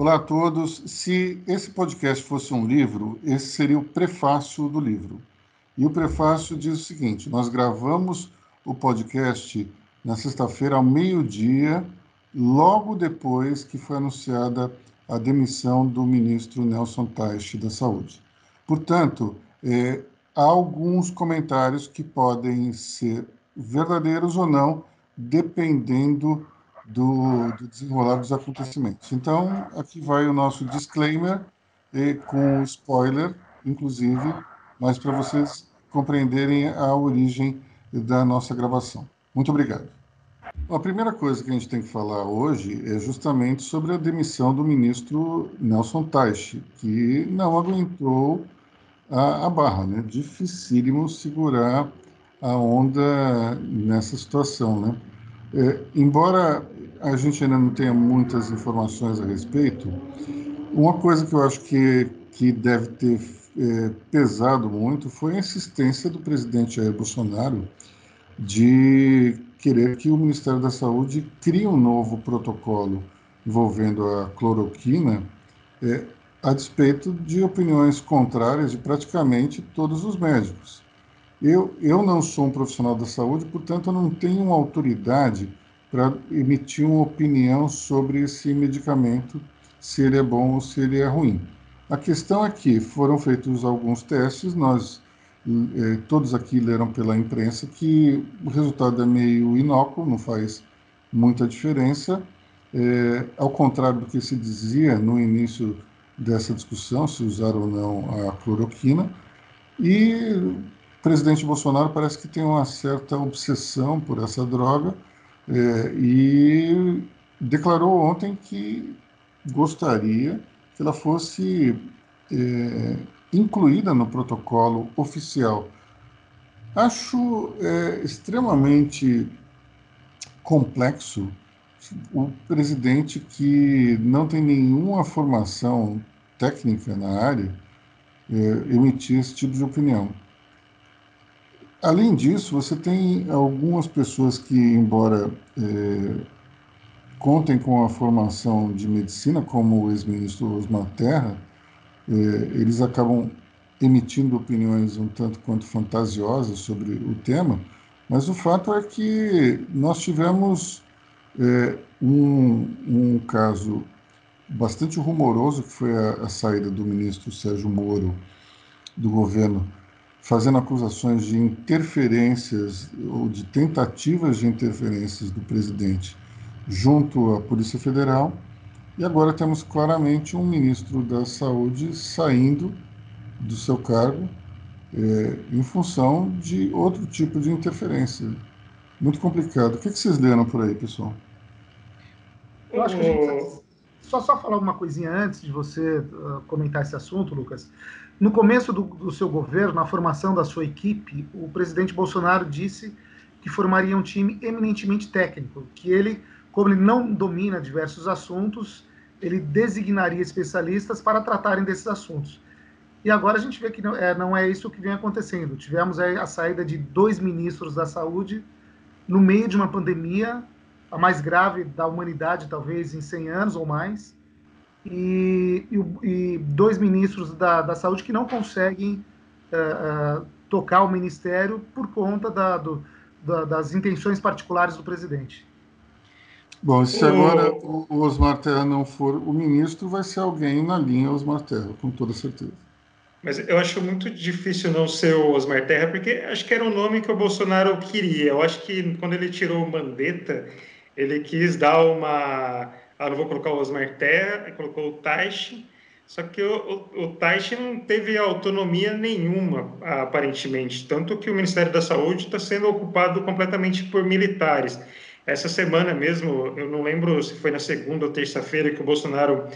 Olá a todos. Se esse podcast fosse um livro, esse seria o prefácio do livro. E o prefácio diz o seguinte: nós gravamos o podcast na sexta-feira ao meio-dia, logo depois que foi anunciada a demissão do ministro Nelson Teich da Saúde. Portanto, é, há alguns comentários que podem ser verdadeiros ou não, dependendo do, do desenrolar dos acontecimentos. Então, aqui vai o nosso disclaimer, e com spoiler, inclusive, mas para vocês compreenderem a origem da nossa gravação. Muito obrigado. A primeira coisa que a gente tem que falar hoje é justamente sobre a demissão do ministro Nelson Teich, que não aguentou a, a barra, né? Dificílimo segurar a onda nessa situação, né? É, embora a gente ainda não tenha muitas informações a respeito, uma coisa que eu acho que, que deve ter é, pesado muito foi a insistência do presidente Jair Bolsonaro de querer que o Ministério da Saúde crie um novo protocolo envolvendo a cloroquina, é, a despeito de opiniões contrárias de praticamente todos os médicos. Eu, eu não sou um profissional da saúde, portanto, eu não tenho autoridade para emitir uma opinião sobre esse medicamento, se ele é bom ou se ele é ruim. A questão é que foram feitos alguns testes, nós eh, todos aqui leram pela imprensa que o resultado é meio inócuo, não faz muita diferença, é, ao contrário do que se dizia no início dessa discussão, se usar ou não a cloroquina, e o presidente Bolsonaro parece que tem uma certa obsessão por essa droga é, e declarou ontem que gostaria que ela fosse é, incluída no protocolo oficial. Acho é, extremamente complexo o presidente que não tem nenhuma formação técnica na área é, emitir esse tipo de opinião. Além disso, você tem algumas pessoas que, embora é, contem com a formação de medicina, como o ex-ministro Osmar Terra, é, eles acabam emitindo opiniões um tanto quanto fantasiosas sobre o tema, mas o fato é que nós tivemos é, um, um, caso bastante rumoroso, que foi a, a, saída do ministro Sérgio Moro do governo, fazendo acusações de interferências ou de tentativas de interferências do presidente junto à Polícia Federal e agora temos claramente um ministro da Saúde saindo do seu cargo é, em função de outro tipo de interferência. Muito complicado. O que, que vocês leram por aí, pessoal? Eu acho que a gente. Só, só falar uma coisinha antes de você uh, comentar esse assunto, Lucas. No começo do, do seu governo, na formação da sua equipe, o presidente Bolsonaro disse que formaria um time eminentemente técnico, que ele, como ele não domina diversos assuntos, ele designaria especialistas para tratarem desses assuntos. E agora a gente vê que não é, não é isso que vem acontecendo. Tivemos a saída de dois ministros da saúde no meio de uma pandemia, a mais grave da humanidade, talvez em 100 anos ou mais, e, e, e dois ministros da, da saúde que não conseguem uh, uh, tocar o ministério por conta da, do, da, das intenções particulares do presidente. Bom, se agora o, Osmar Terra não for o ministro, vai ser alguém na linha Osmar Terra, com toda certeza. Mas eu acho muito difícil não ser o Osmar Terra, porque acho que era o nome que o Bolsonaro queria. Eu acho que quando ele tirou o Mandetta, ele quis dar uma. Ah, não vou colocar o Osmar Terra, colocou o Taish, só que o, o, o Taish não teve autonomia nenhuma, aparentemente. Tanto que o Ministério da Saúde está sendo ocupado completamente por militares. Essa semana mesmo, eu não lembro se foi na segunda ou terça-feira que o Bolsonaro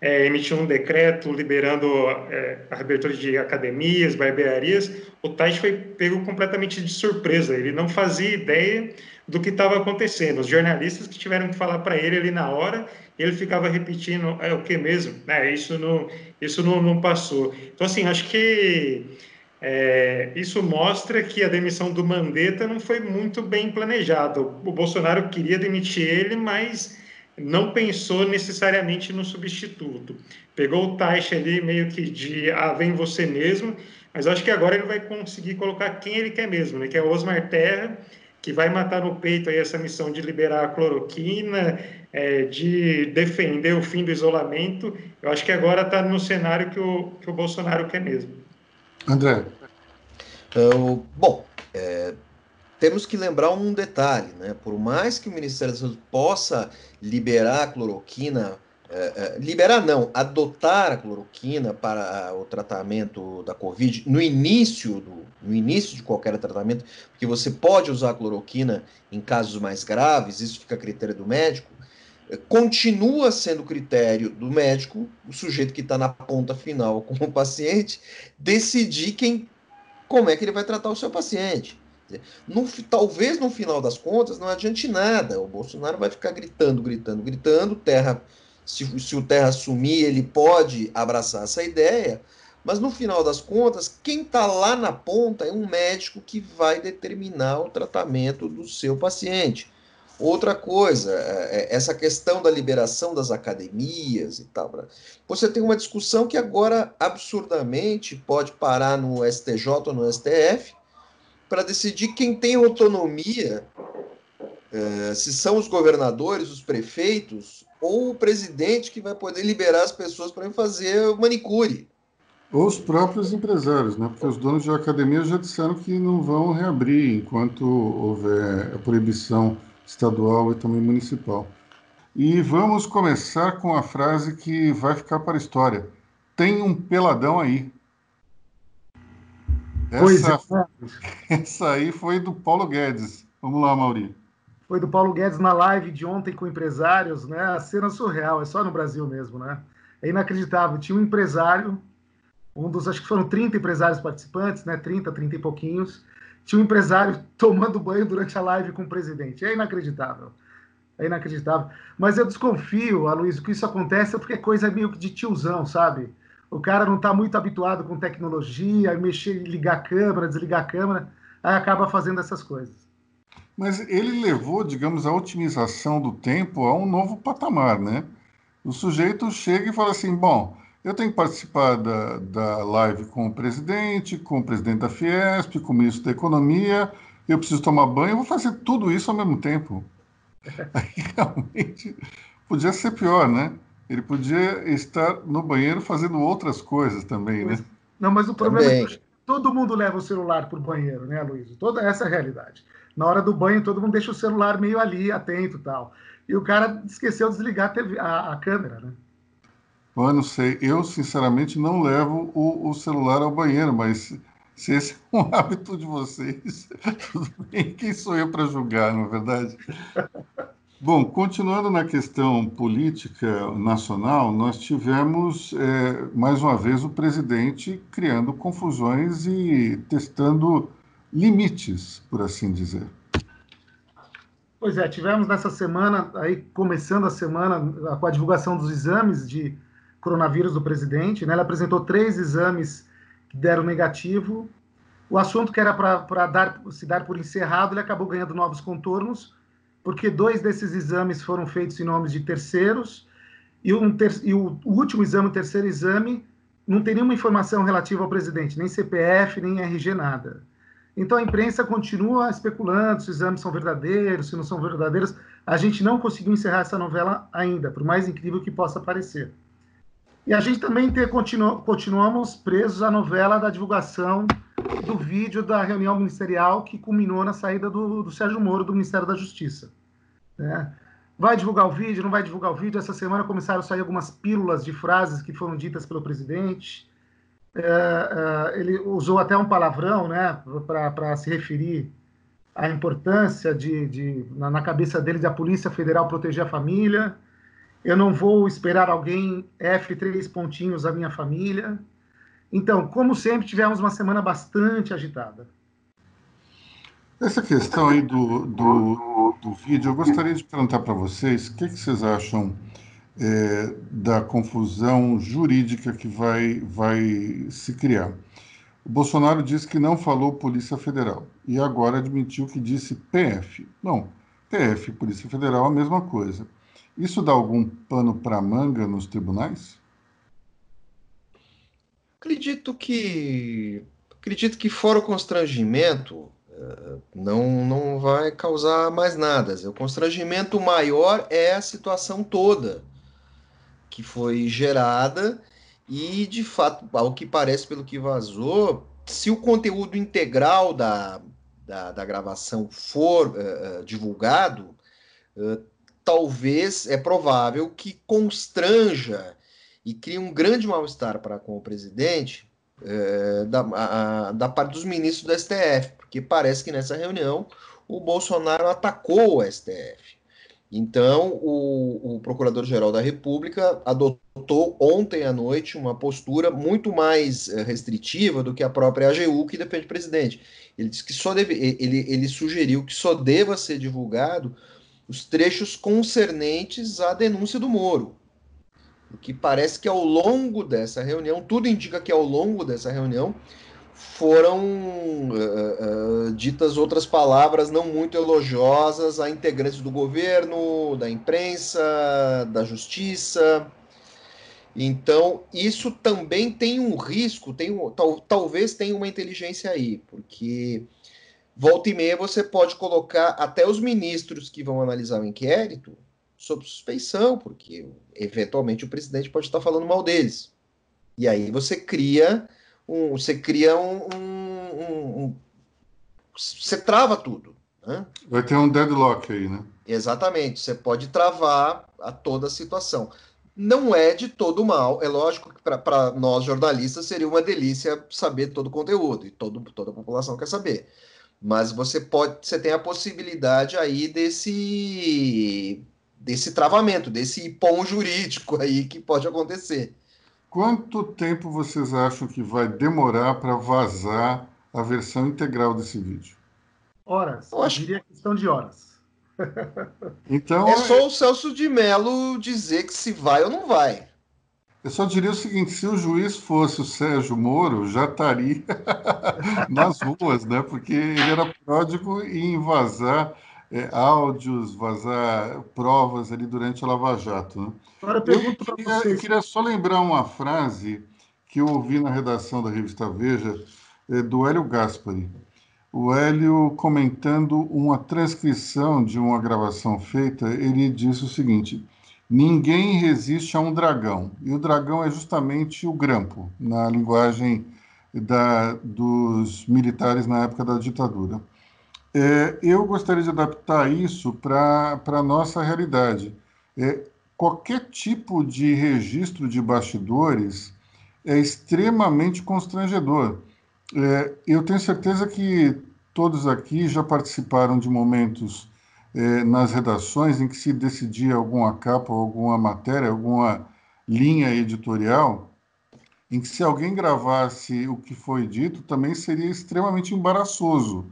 é, emitiu um decreto liberando é, a abertura de academias, barbearias. O Tais foi pego completamente de surpresa. Ele não fazia ideia do que estava acontecendo. Os jornalistas que tiveram que falar para ele ali na hora, ele ficava repetindo: é o que mesmo? É, isso não, isso não, não passou. Então, assim, acho que é, isso mostra que a demissão do Mandetta não foi muito bem planejada. O Bolsonaro queria demitir ele, mas não pensou necessariamente no substituto. Pegou o Taixa ali meio que de ah, vem você mesmo, mas acho que agora ele vai conseguir colocar quem ele quer mesmo, né? que é o Osmar Terra, que vai matar no peito aí essa missão de liberar a cloroquina, é, de defender o fim do isolamento. Eu acho que agora está no cenário que o, que o Bolsonaro quer mesmo. André. Uh, bom, é, temos que lembrar um detalhe, né? Por mais que o Ministério da Saúde possa liberar a cloroquina, é, é, liberar não, adotar a cloroquina para o tratamento da Covid no início do, no início de qualquer tratamento, porque você pode usar a cloroquina em casos mais graves, isso fica a critério do médico. É, continua sendo critério do médico, o sujeito que está na ponta final com o paciente, decidir quem, como é que ele vai tratar o seu paciente. No, talvez no final das contas não adiante nada. O Bolsonaro vai ficar gritando, gritando, gritando. Terra, se, se o Terra assumir, ele pode abraçar essa ideia. Mas no final das contas, quem está lá na ponta é um médico que vai determinar o tratamento do seu paciente. Outra coisa, é, é, essa questão da liberação das academias e tal. Você tem uma discussão que agora absurdamente pode parar no STJ ou no STF, para decidir quem tem autonomia, é, se são os governadores, os prefeitos ou o presidente que vai poder liberar as pessoas para fazer manicure. Ou os próprios empresários, né? porque os donos de academia já disseram que não vão reabrir enquanto houver a proibição estadual e também municipal. E vamos começar com a frase que vai ficar para a história. Tem um peladão aí. Essa, é. essa aí foi do Paulo Guedes. Vamos lá, Mauri. Foi do Paulo Guedes na live de ontem com empresários, né? A cena surreal, é só no Brasil mesmo, né? É inacreditável. Tinha um empresário, um dos, acho que foram 30 empresários participantes, né? 30, 30 e pouquinhos. Tinha um empresário tomando banho durante a live com o presidente. É inacreditável. É inacreditável. Mas eu desconfio, Aloysio, que isso acontece porque é coisa meio que de tiozão, sabe? o cara não está muito habituado com tecnologia, mexer, ligar a câmera, desligar a câmera, aí acaba fazendo essas coisas. Mas ele levou, digamos, a otimização do tempo a um novo patamar, né? O sujeito chega e fala assim: bom, eu tenho que participar da, da live com o presidente, com o presidente da Fiesp, com o ministro da Economia, eu preciso tomar banho, eu vou fazer tudo isso ao mesmo tempo. Aí realmente podia ser pior, né? Ele podia estar no banheiro fazendo outras coisas também, né? Não, mas o problema também. é que todo mundo leva o celular para o banheiro, né, Luiz? Toda essa é a realidade. Na hora do banho, todo mundo deixa o celular meio ali, atento e tal. E o cara esqueceu de desligar a, TV, a, a câmera, né? Eu não sei. Eu, sinceramente, não levo o, o, celular ao banheiro, mas se esse é um hábito de vocês, tudo bem. Quem sou eu para julgar, não é verdade? Bom, continuando na questão política nacional, nós tivemos é, mais uma vez o presidente criando confusões e testando limites, por assim dizer. Pois é, tivemos nessa semana, aí começando a semana, com a divulgação dos exames de coronavírus do presidente. Né? Ele apresentou três exames que deram negativo. O assunto que era para dar, se dar por encerrado, ele acabou ganhando novos contornos porque dois desses exames foram feitos em nome de terceiros, e, um ter e o, o, último exame, o terceiro exame, não tem nenhuma informação relativa ao presidente, nem CPF, nem RG, nada. Então a imprensa continua especulando se os exames são verdadeiros, se não são verdadeiros. A gente não conseguiu encerrar essa novela ainda, por mais incrível que possa parecer. E a gente também ter, continu, continuamos presos à novela da divulgação do vídeo da reunião ministerial que culminou na saída do, do Sérgio Moro do Ministério da Justiça. Né? Vai divulgar o vídeo, não vai divulgar o vídeo? Essa semana começaram a sair algumas pílulas de frases que foram ditas pelo presidente. É, é, ele usou até um palavrão né, para se referir à importância de, de na, na, cabeça dele da Polícia Federal proteger a família. Eu não vou esperar alguém F três pontinhos a minha família. Então, como sempre, tivemos uma semana bastante agitada. Essa questão aí do, do, do vídeo, eu gostaria de perguntar para vocês o que, que vocês acham é, da confusão jurídica que vai, vai se criar. O Bolsonaro disse que não falou Polícia Federal e agora admitiu que disse PF. Não, PF, Polícia Federal, a mesma coisa. Isso dá algum pano para manga nos tribunais? Acredito que acredito que fora o constrangimento eh, não não vai causar mais nada. O constrangimento maior é a situação toda que foi gerada e de fato, ao que parece pelo que vazou, se o conteúdo integral da, da, da gravação for uh, divulgado, uh, talvez é provável que constranja e crie um grande mal-estar para com o presidente uh, da, a, da parte dos ministros do STF, porque parece que nessa reunião o Bolsonaro atacou o STF. Então, o, o Procurador-Geral da República adotou ontem à noite uma postura muito mais restritiva do que a própria AGU, que depende do presidente. Ele disse que só deve, ele, ele sugeriu que só deva ser divulgado os trechos concernentes à denúncia do Moro. O que parece que ao longo dessa reunião, tudo indica que ao longo dessa reunião foram uh, uh, ditas outras palavras não muito elogiosas a integrantes do governo, da imprensa, da justiça. Então, isso também tem um risco, tem um, tal, talvez tenha uma inteligência aí, porque volta e meia você pode colocar até os ministros que vão analisar o inquérito sob suspeição, porque eventualmente o presidente pode estar falando mal deles. E aí você cria um, você cria um, um, um, você trava tudo. Né? Vai ter um deadlock aí, né? Exatamente, você pode travar a toda a situação não é de todo mal. É lógico que para nós jornalistas seria uma delícia saber todo o conteúdo, e todo, toda a população quer saber. Mas você pode, você tem a possibilidade aí desse desse travamento, desse pão jurídico aí que pode acontecer. Quanto tempo vocês acham que vai demorar para vazar a versão integral desse vídeo? Horas. Eu, acho... Eu diria questão de horas. Então, é só o Celso de Mello dizer que se vai ou não vai. Eu só diria o seguinte: se o juiz fosse o Sérgio Moro, já estaria nas ruas, né? Porque ele era pródigo em vazar é, áudios, vazar provas ali durante a Lava Jato. Né? Agora eu para vocês. Eu queria só lembrar uma frase que eu ouvi na redação da revista Veja, é, do Hélio Gaspari o Hélio, comentando uma transcrição de uma gravação feita, ele disse o seguinte: ninguém resiste a um dragão. E o dragão é justamente o grampo, na linguagem da, dos militares na época da ditadura. É, eu gostaria de adaptar isso para a nossa realidade. É, qualquer tipo de registro de bastidores é extremamente constrangedor. É, eu tenho certeza que todos aqui já participaram de momentos é, nas redações em que se decidia alguma capa, alguma matéria, alguma linha editorial, em que se alguém gravasse o que foi dito, também seria extremamente embaraçoso.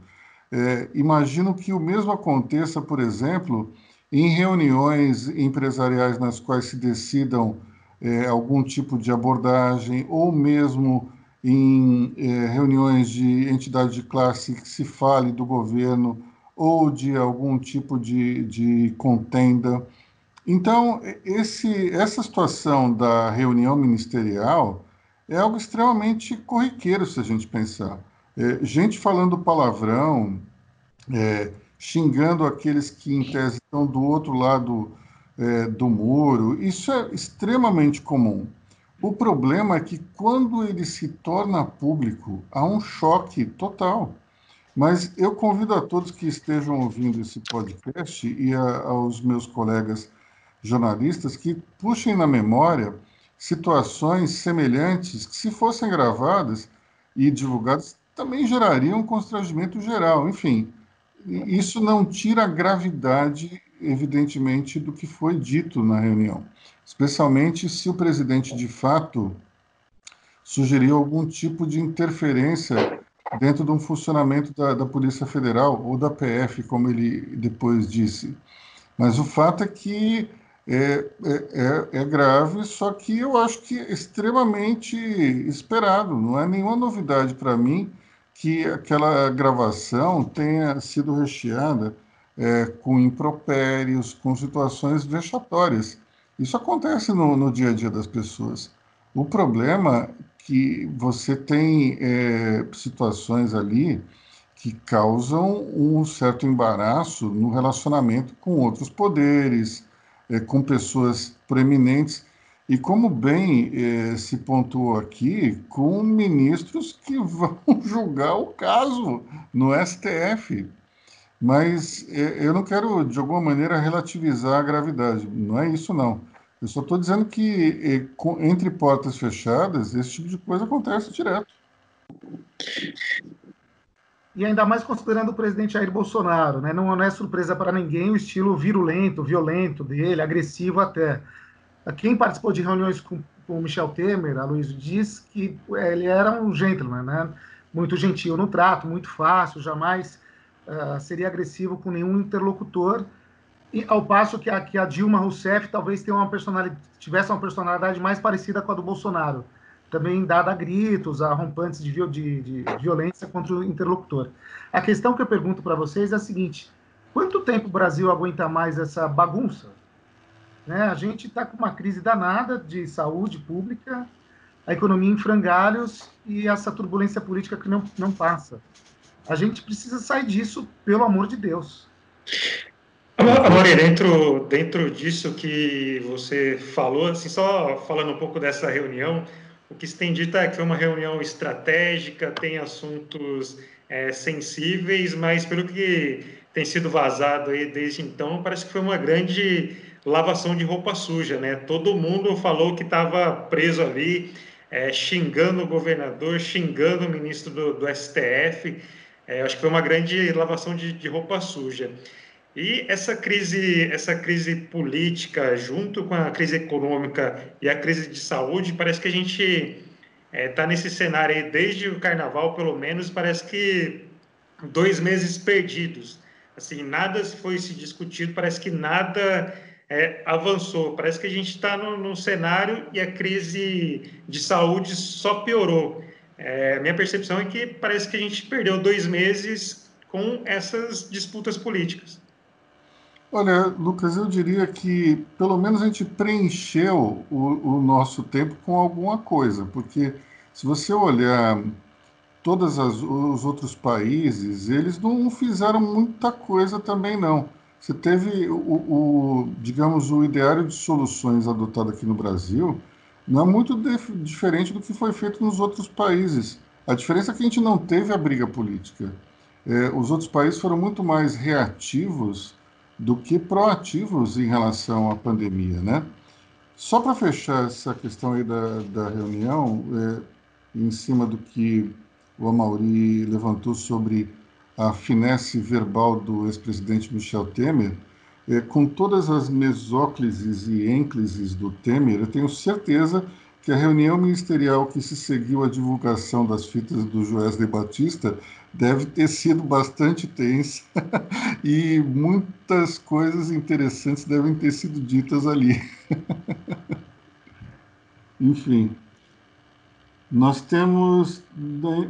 É, imagino que o mesmo aconteça, por exemplo, em reuniões empresariais nas quais se decidam é, algum tipo de abordagem, ou mesmo em eh, reuniões de entidade de classe que se fale do governo ou de algum tipo de, de contenda. Então, esse, essa situação da reunião ministerial é algo extremamente corriqueiro, se a gente pensar. É, gente falando palavrão, é, xingando aqueles que, em tese, estão do outro lado é, do muro, isso é extremamente comum. O problema é que quando ele se torna público, há um choque total. Mas eu convido a todos que estejam ouvindo esse podcast e a, aos meus colegas jornalistas que puxem na memória situações semelhantes que, se fossem gravadas e divulgadas, também gerariam um constrangimento geral. Enfim, isso não tira a gravidade, evidentemente, do que foi dito na reunião especialmente se o presidente de fato sugeriu algum tipo de interferência dentro de um funcionamento da, da, Polícia Federal ou da PF, como ele depois disse. Mas o fato é que é, é, é, é grave, só que eu acho que é extremamente esperado. Não é nenhuma novidade para mim que aquela gravação tenha sido recheada é, com impropérios, com situações vexatórias. Isso acontece no, no dia a dia das pessoas. O problema é que você tem é, situações ali que causam um certo embaraço no relacionamento com outros poderes, é, com pessoas proeminentes, e como bem é, se pontuou aqui, com ministros que vão julgar o caso no STF. Mas é, eu não quero, de alguma maneira, relativizar a gravidade, não é isso, não. Eu só estou dizendo que é, entre portas fechadas, esse tipo de coisa acontece direto. E ainda mais considerando o presidente Jair Bolsonaro, né? não, não é surpresa para ninguém o estilo virulento, violento dele, agressivo até. Quem participou de reuniões com, com o Michel Temer, a Luiz, diz que ele era um gentleman, né? muito gentil no trato, muito fácil, jamais uh, seria agressivo com nenhum interlocutor e ao passo que a, que a Dilma Rousseff talvez tenha uma personalidade, tivesse uma personalidade mais parecida com a do Bolsonaro, também dada a gritos, a rompantes de, de, de violência contra o interlocutor. A questão que eu pergunto para vocês é a seguinte: quanto tempo o Brasil aguenta mais essa bagunça? Né? A gente está com uma crise danada de saúde pública, a economia em frangalhos e essa turbulência política que não, não passa. A gente precisa sair disso, pelo amor de Deus. Amore, dentro, dentro disso que você falou, assim, só falando um pouco dessa reunião, o que se tem dito é que foi uma reunião estratégica, tem assuntos é, sensíveis, mas pelo que tem sido vazado aí desde então, parece que foi uma grande lavação de roupa suja, né? Todo mundo falou que estava preso ali, é, xingando o governador, xingando o ministro do, do STF. É, acho que foi uma grande lavação de, de roupa suja. E essa crise, essa crise política, junto com a crise econômica e a crise de saúde, parece que a gente está é, tá nesse cenário aí desde o carnaval, pelo menos, parece que dois meses perdidos. Assim, nada foi se discutido, parece que nada é, avançou. Parece que a gente está num cenário e a crise de saúde só piorou. É, minha percepção é que parece que a gente perdeu dois meses com essas disputas políticas. Olha, Lucas, eu diria que pelo menos a gente preencheu o, o nosso tempo com alguma coisa, porque se você olhar todos os outros países, eles não fizeram muita coisa também, não. Você teve o, o, digamos, o ideário de soluções adotado aqui no Brasil, não é muito diferente do que foi feito nos outros países. A diferença é que a gente não teve a briga política. É, os outros países foram muito mais reativos do que proativos em relação à pandemia, né? Só para fechar essa questão aí da, da reunião, é, em cima do que o Amauri levantou sobre a finesse verbal do ex-presidente Michel Temer, é, com todas as mesóclises e ênclises do Temer, eu tenho certeza que a reunião ministerial que se seguiu à divulgação das fitas do Joesley Batista deve ter sido bastante tensa e muitas coisas interessantes devem ter sido ditas ali. Enfim, nós temos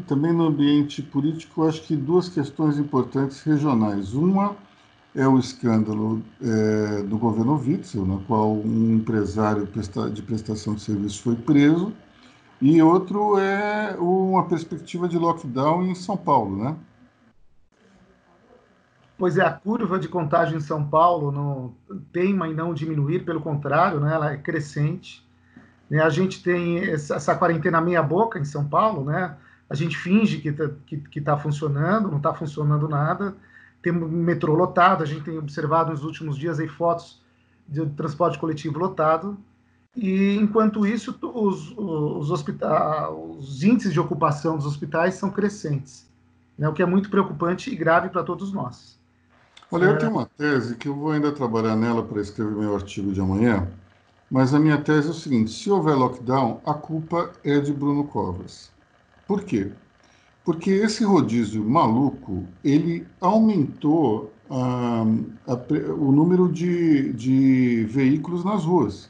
também no ambiente político, acho que duas questões importantes regionais. Uma é o escândalo é, do governo Witzel, na qual um empresário de prestação de serviço foi preso, e outro é uma perspectiva de lockdown em São Paulo, né? Pois é, a curva de contágio em São Paulo não teima em não diminuir, pelo contrário, né, ela é crescente. Né, a gente tem essa, quarentena meia-boca em São Paulo, né? A gente finge que está que, que tá funcionando, não está funcionando nada. Tem metrô lotado, a gente tem observado nos últimos dias aí fotos de transporte coletivo lotado. E, enquanto isso, os, os, os índices de ocupação dos hospitais são crescentes, né, o que é muito preocupante e grave para todos nós. Olha, eu é... tenho uma tese que eu vou ainda trabalhar nela para escrever meu artigo de amanhã, mas a minha tese é o seguinte: se houver lockdown, a culpa é de Bruno Covas. Por quê? Porque esse rodízio maluco ele aumentou ah, a, o número de, de veículos nas ruas.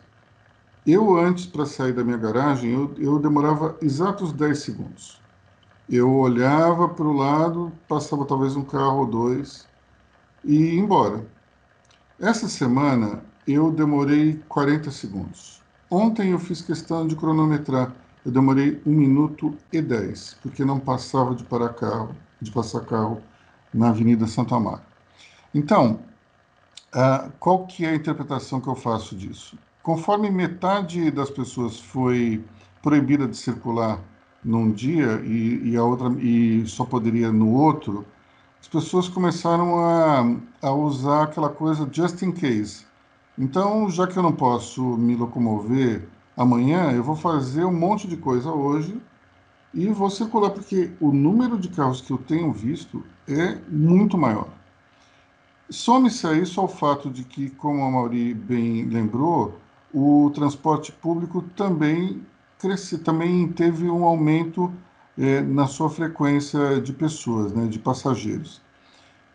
Eu, antes, para sair da minha garagem, eu, eu demorava exatos 10 segundos. Eu olhava para o lado, passava talvez um carro ou dois, e ir embora. Essa semana eu demorei 40 segundos. Ontem eu fiz questão de cronometrar. Eu demorei 1 minuto e 10, porque não passava de parar carro, de passar carro na Avenida Santa Amaro. Então, uh, qual que é a interpretação que eu faço disso? Conforme metade das pessoas foi proibida de circular num dia e, e a outra e só poderia no outro, as pessoas começaram a, a usar aquela coisa just in case. Então, já que eu não posso me locomover amanhã, eu vou fazer um monte de coisa hoje e vou circular, porque o número de carros que eu tenho visto é muito maior. Some-se a isso ao fato de que, como a Mauri bem lembrou, o transporte público também cresce, também teve um aumento é, na sua frequência de pessoas, né, de passageiros.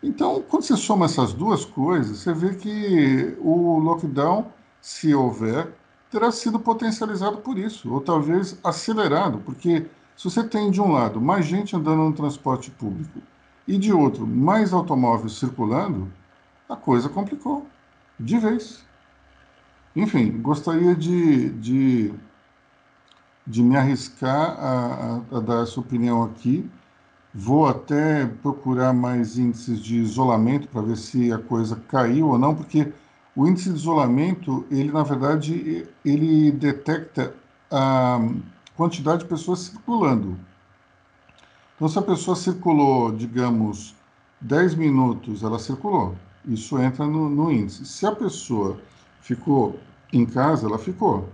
Então, quando você soma essas duas coisas, você vê que o lockdown, se houver, terá sido potencializado por isso, ou talvez acelerado, porque se você tem de um lado mais gente andando no transporte público e de outro mais automóveis circulando, a coisa complicou de vez. Enfim, gostaria de, de, de me arriscar a, a, a dar essa opinião aqui. Vou até procurar mais índices de isolamento para ver se a coisa caiu ou não, porque o índice de isolamento, ele na verdade, ele detecta a quantidade de pessoas circulando. Então, se a pessoa circulou, digamos, 10 minutos, ela circulou. Isso entra no, no índice. Se a pessoa ficou em casa, ela ficou.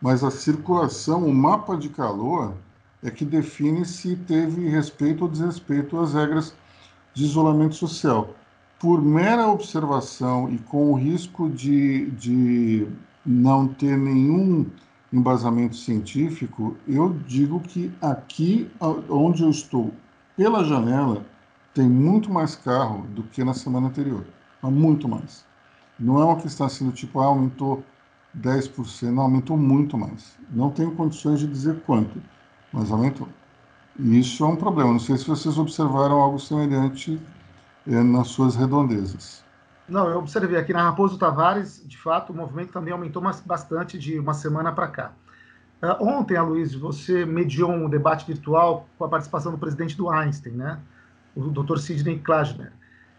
Mas a circulação, o mapa de calor, é que define se teve respeito ou desrespeito às regras de isolamento social. Por mera observação e com o risco de, de não ter nenhum embasamento científico, eu digo que aqui onde eu estou, pela janela, tem muito mais carro do que na semana anterior. Há muito mais. Não é uma questão assim do tipo, ah, aumentou 10%, não, aumentou muito mais. Não tenho condições de dizer quanto, mas aumentou. E isso é um problema. Não sei se vocês observaram algo semelhante eh, nas suas redondezas. Não, eu observei aqui na Raposo Tavares, de fato, o movimento também aumentou bastante de uma semana para cá. Uh, ontem, Aloysio, você mediou um debate virtual com a participação do presidente do Einstein, né? o Dr. Sidney Klagener.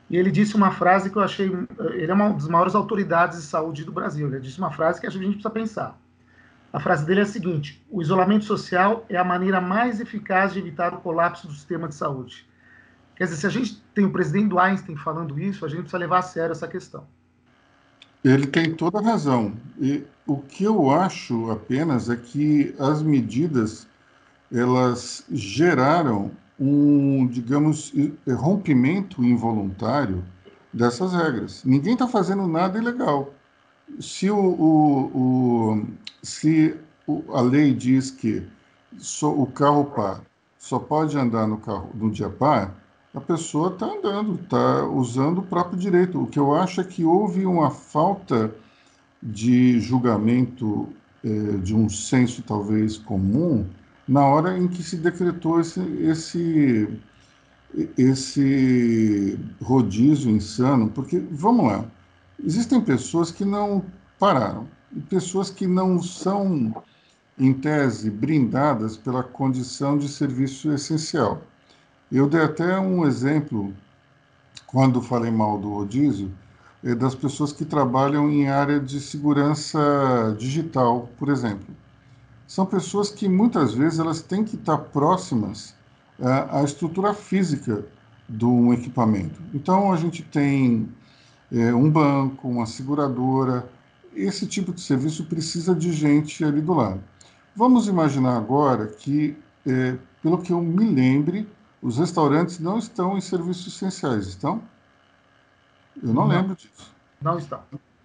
E ele disse uma frase que eu achei. Ele é uma das maiores autoridades de saúde do Brasil. Ele disse uma frase que a gente precisa pensar. A frase dele é a seguinte: o isolamento social é a maneira mais eficaz de evitar o colapso do sistema de saúde. Quer dizer, se a gente tem o presidente Einstein falando isso, a gente precisa levar a sério essa questão. Ele tem toda a razão. E o que eu acho apenas é que as medidas elas geraram um, digamos, rompimento involuntário dessas regras. Ninguém está fazendo nada ilegal. Se, o, o, o se a lei diz que só, o carro par só pode andar no, carro, no dia par, a pessoa está andando, está usando o próprio direito. O que eu acho é que houve uma falta de julgamento, eh, de um senso talvez comum, na hora em que se decretou esse, esse, esse rodízio insano, porque, vamos lá, existem pessoas que não pararam, e pessoas que não são, em tese, brindadas pela condição de serviço essencial. Eu dei até um exemplo, quando falei mal do rodízio, é das pessoas que trabalham em área de segurança digital, por exemplo são pessoas que muitas vezes elas têm que estar próximas à, à estrutura física do equipamento. Então a gente tem é, um banco, uma seguradora, esse tipo de serviço precisa de gente ali do lado. Vamos imaginar agora que, é, pelo que eu me lembre, os restaurantes não estão em serviços essenciais, estão? Eu não, não. lembro disso. Não estão.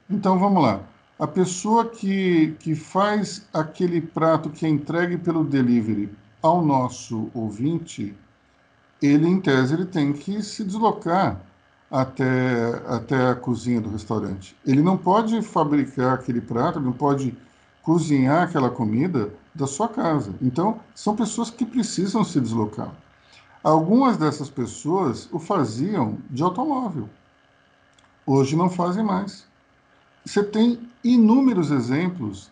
Então vamos lá a pessoa que, que faz aquele prato que é entregue pelo delivery ao nosso ouvinte, ele, em tese, ele tem que se deslocar até, até a cozinha do restaurante. Ele não pode fabricar aquele prato, não pode cozinhar aquela comida da sua casa. Então, são pessoas que precisam se deslocar. Algumas dessas pessoas o faziam de automóvel. Hoje não fazem mais. Você tem inúmeros exemplos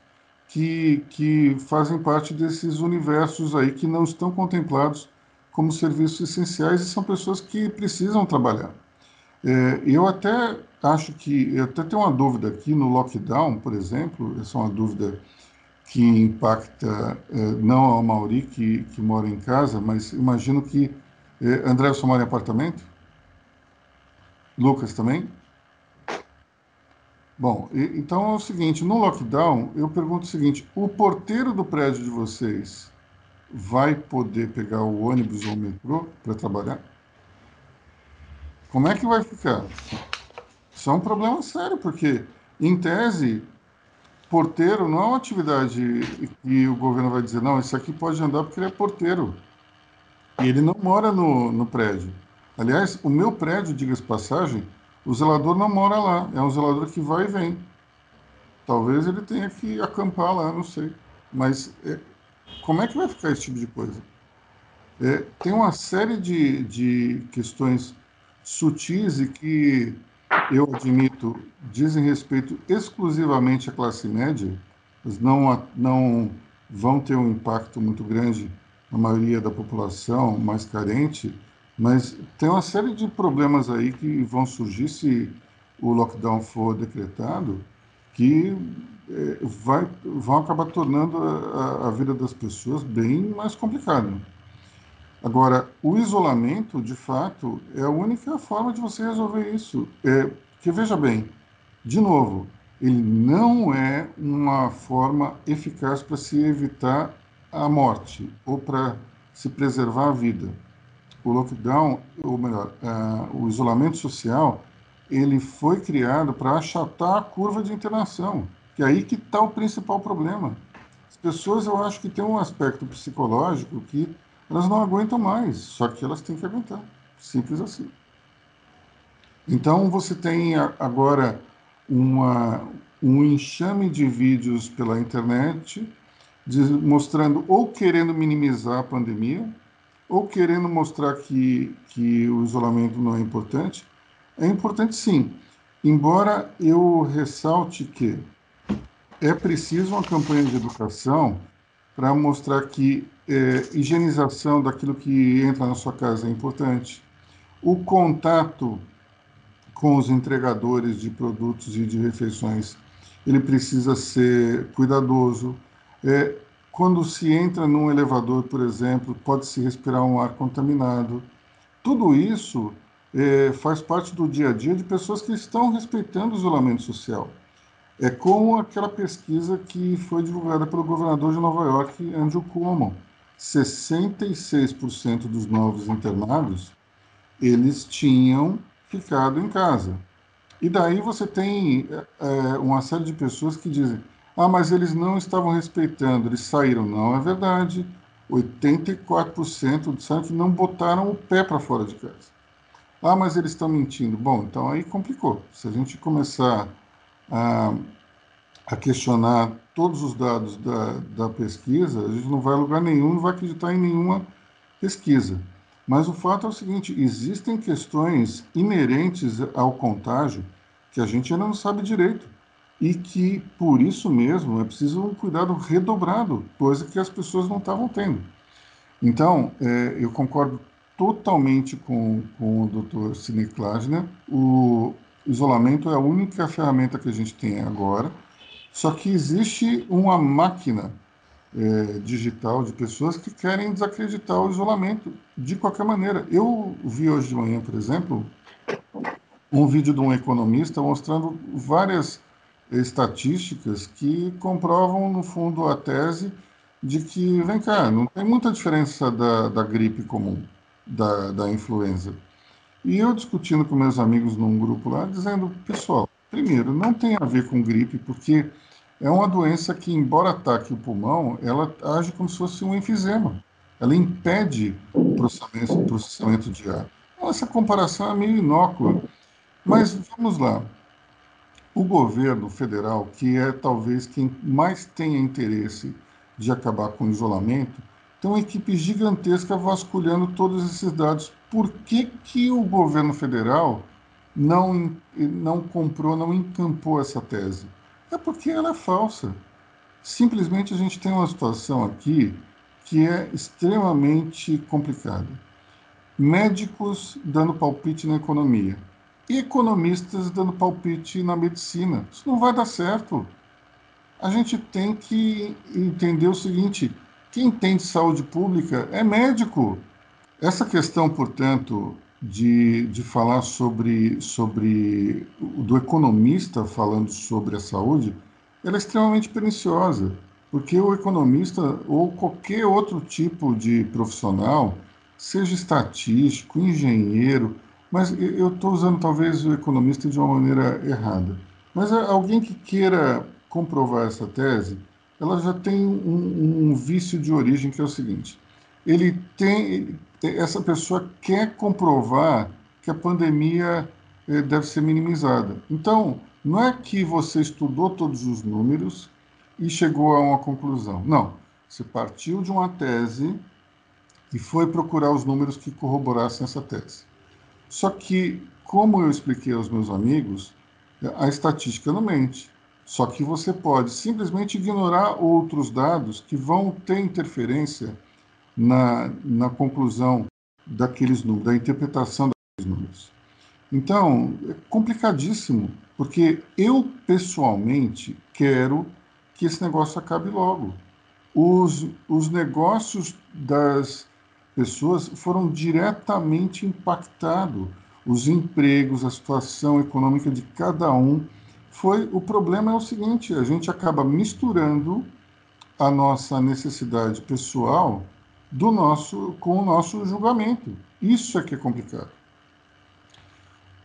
que, que fazem parte desses universos aí que não estão contemplados como serviços essenciais e são pessoas que precisam trabalhar. É, eu até acho que, eu até tenho uma dúvida aqui no lockdown, por exemplo, essa é uma dúvida que impacta é, não ao Mauri, que, que mora em casa, mas imagino que. É, André, você mora em apartamento? Lucas também? Bom, e, então é o seguinte: no lockdown, eu pergunto o seguinte: o porteiro do prédio de vocês vai poder pegar o ônibus ou o metrô para trabalhar? Como é que vai ficar? Isso é um problema sério, porque, em tese, porteiro não é uma atividade que o governo vai dizer, não, isso aqui pode andar porque ele é porteiro. E ele não mora no, no prédio. Aliás, o meu prédio, diga-se passagem, o zelador não mora lá, é um zelador que vai e vem. Talvez ele tenha que acampar lá, não sei. Mas é, como é que vai ficar esse tipo de coisa? É, tem uma série de, de questões sutis e que eu admito dizem respeito exclusivamente à classe média, mas não, não vão ter um impacto muito grande na maioria da população mais carente, mas tem uma série de problemas aí que vão surgir se o lockdown for decretado, que é, vai, vão acabar tornando a, a vida das pessoas bem mais complicada. Agora, o isolamento, de fato, é a única forma de você resolver isso. É, porque, veja bem, de novo, ele não é uma forma eficaz para se evitar a morte ou para se preservar a vida. O lockdown, ou melhor, uh, o isolamento social, ele foi criado para achatar a curva de internação, que é aí que está o principal problema. As pessoas, eu acho que tem um aspecto psicológico que elas não aguentam mais, só que elas têm que aguentar. Simples assim. Então, você tem agora uma, um enxame de vídeos pela internet de, mostrando ou querendo minimizar a pandemia, ou querendo mostrar que, que o isolamento não é importante. É importante sim, embora eu ressalte que é preciso uma campanha de educação para mostrar que é, higienização daquilo que entra na sua casa é importante. O contato com os entregadores de produtos e de refeições, ele precisa ser cuidadoso. É, quando se entra num elevador, por exemplo, pode-se respirar um ar contaminado. Tudo isso é, faz parte do dia a dia de pessoas que estão respeitando o isolamento social. É como aquela pesquisa que foi divulgada pelo governador de Nova York, Andrew Cuomo 66% dos novos internados eles tinham ficado em casa. E daí você tem é, uma série de pessoas que dizem: ah, mas eles não estavam respeitando, eles saíram. Não é verdade. 84% disseram que não botaram o pé para fora de casa. Ah, mas eles estão mentindo. Bom, então aí complicou. Se a gente começar a, a questionar todos os dados da, da pesquisa, a gente não vai a lugar nenhum, não vai acreditar em nenhuma pesquisa. Mas o fato é o seguinte: existem questões inerentes ao contágio que a gente ainda não sabe direito e que, por isso mesmo, é preciso um cuidado redobrado, coisa que as pessoas não estavam tendo. Então, é, eu concordo totalmente com, com o Dr. Sidney Klagner. O isolamento é a única ferramenta que a gente tem agora só que existe uma máquina é, digital de pessoas que querem desacreditar o isolamento de qualquer maneira. Eu vi hoje de manhã, por exemplo, um vídeo de um economista mostrando várias estatísticas que comprovam, no fundo, a tese de que, vem cá, não tem muita diferença da, da gripe comum, da, da influenza. E eu discutindo com meus amigos num grupo lá, dizendo, pessoal, primeiro, não tem a ver com gripe, porque é uma doença que, embora ataque o pulmão, ela age como se fosse um enfisema. Ela impede o processamento, processamento de ar. Então, essa comparação é meio inócua. Mas vamos lá. O governo federal, que é talvez quem mais tenha interesse de acabar com o isolamento, tem uma equipe gigantesca vasculhando todos esses dados. Por que, que o governo federal não, não comprou, não encampou essa tese? É porque ela é falsa. Simplesmente a gente tem uma situação aqui que é extremamente complicada. Médicos dando palpite na economia e economistas dando palpite na medicina. Isso não vai dar certo. A gente tem que entender o seguinte: quem tem saúde pública é médico. Essa questão, portanto, de, de falar sobre, sobre do economista falando sobre a saúde, ela é extremamente perniciosa, porque o economista ou qualquer outro tipo de profissional, seja estatístico, engenheiro, mas eu estou usando talvez o economista de uma maneira errada. Mas alguém que queira comprovar essa tese, ela já tem um, um vício de origem que é o seguinte: ele tem essa pessoa quer comprovar que a pandemia eh, deve ser minimizada. Então, não é que você estudou todos os números e chegou a uma conclusão. Não. Você partiu de uma tese e foi procurar os números que corroborassem essa tese. Só que, como eu expliquei aos meus amigos, a estatística não mente. Só que você pode simplesmente ignorar outros dados que vão ter interferência na, na conclusão daqueles números, da interpretação daqueles números. Então, é complicadíssimo, porque eu pessoalmente quero que esse negócio acabe logo. Os, os negócios das pessoas foram diretamente impactados, os empregos, a situação econômica de cada um foi o problema é o seguinte, a gente acaba misturando a nossa necessidade pessoal do nosso com o nosso julgamento. Isso é que é complicado.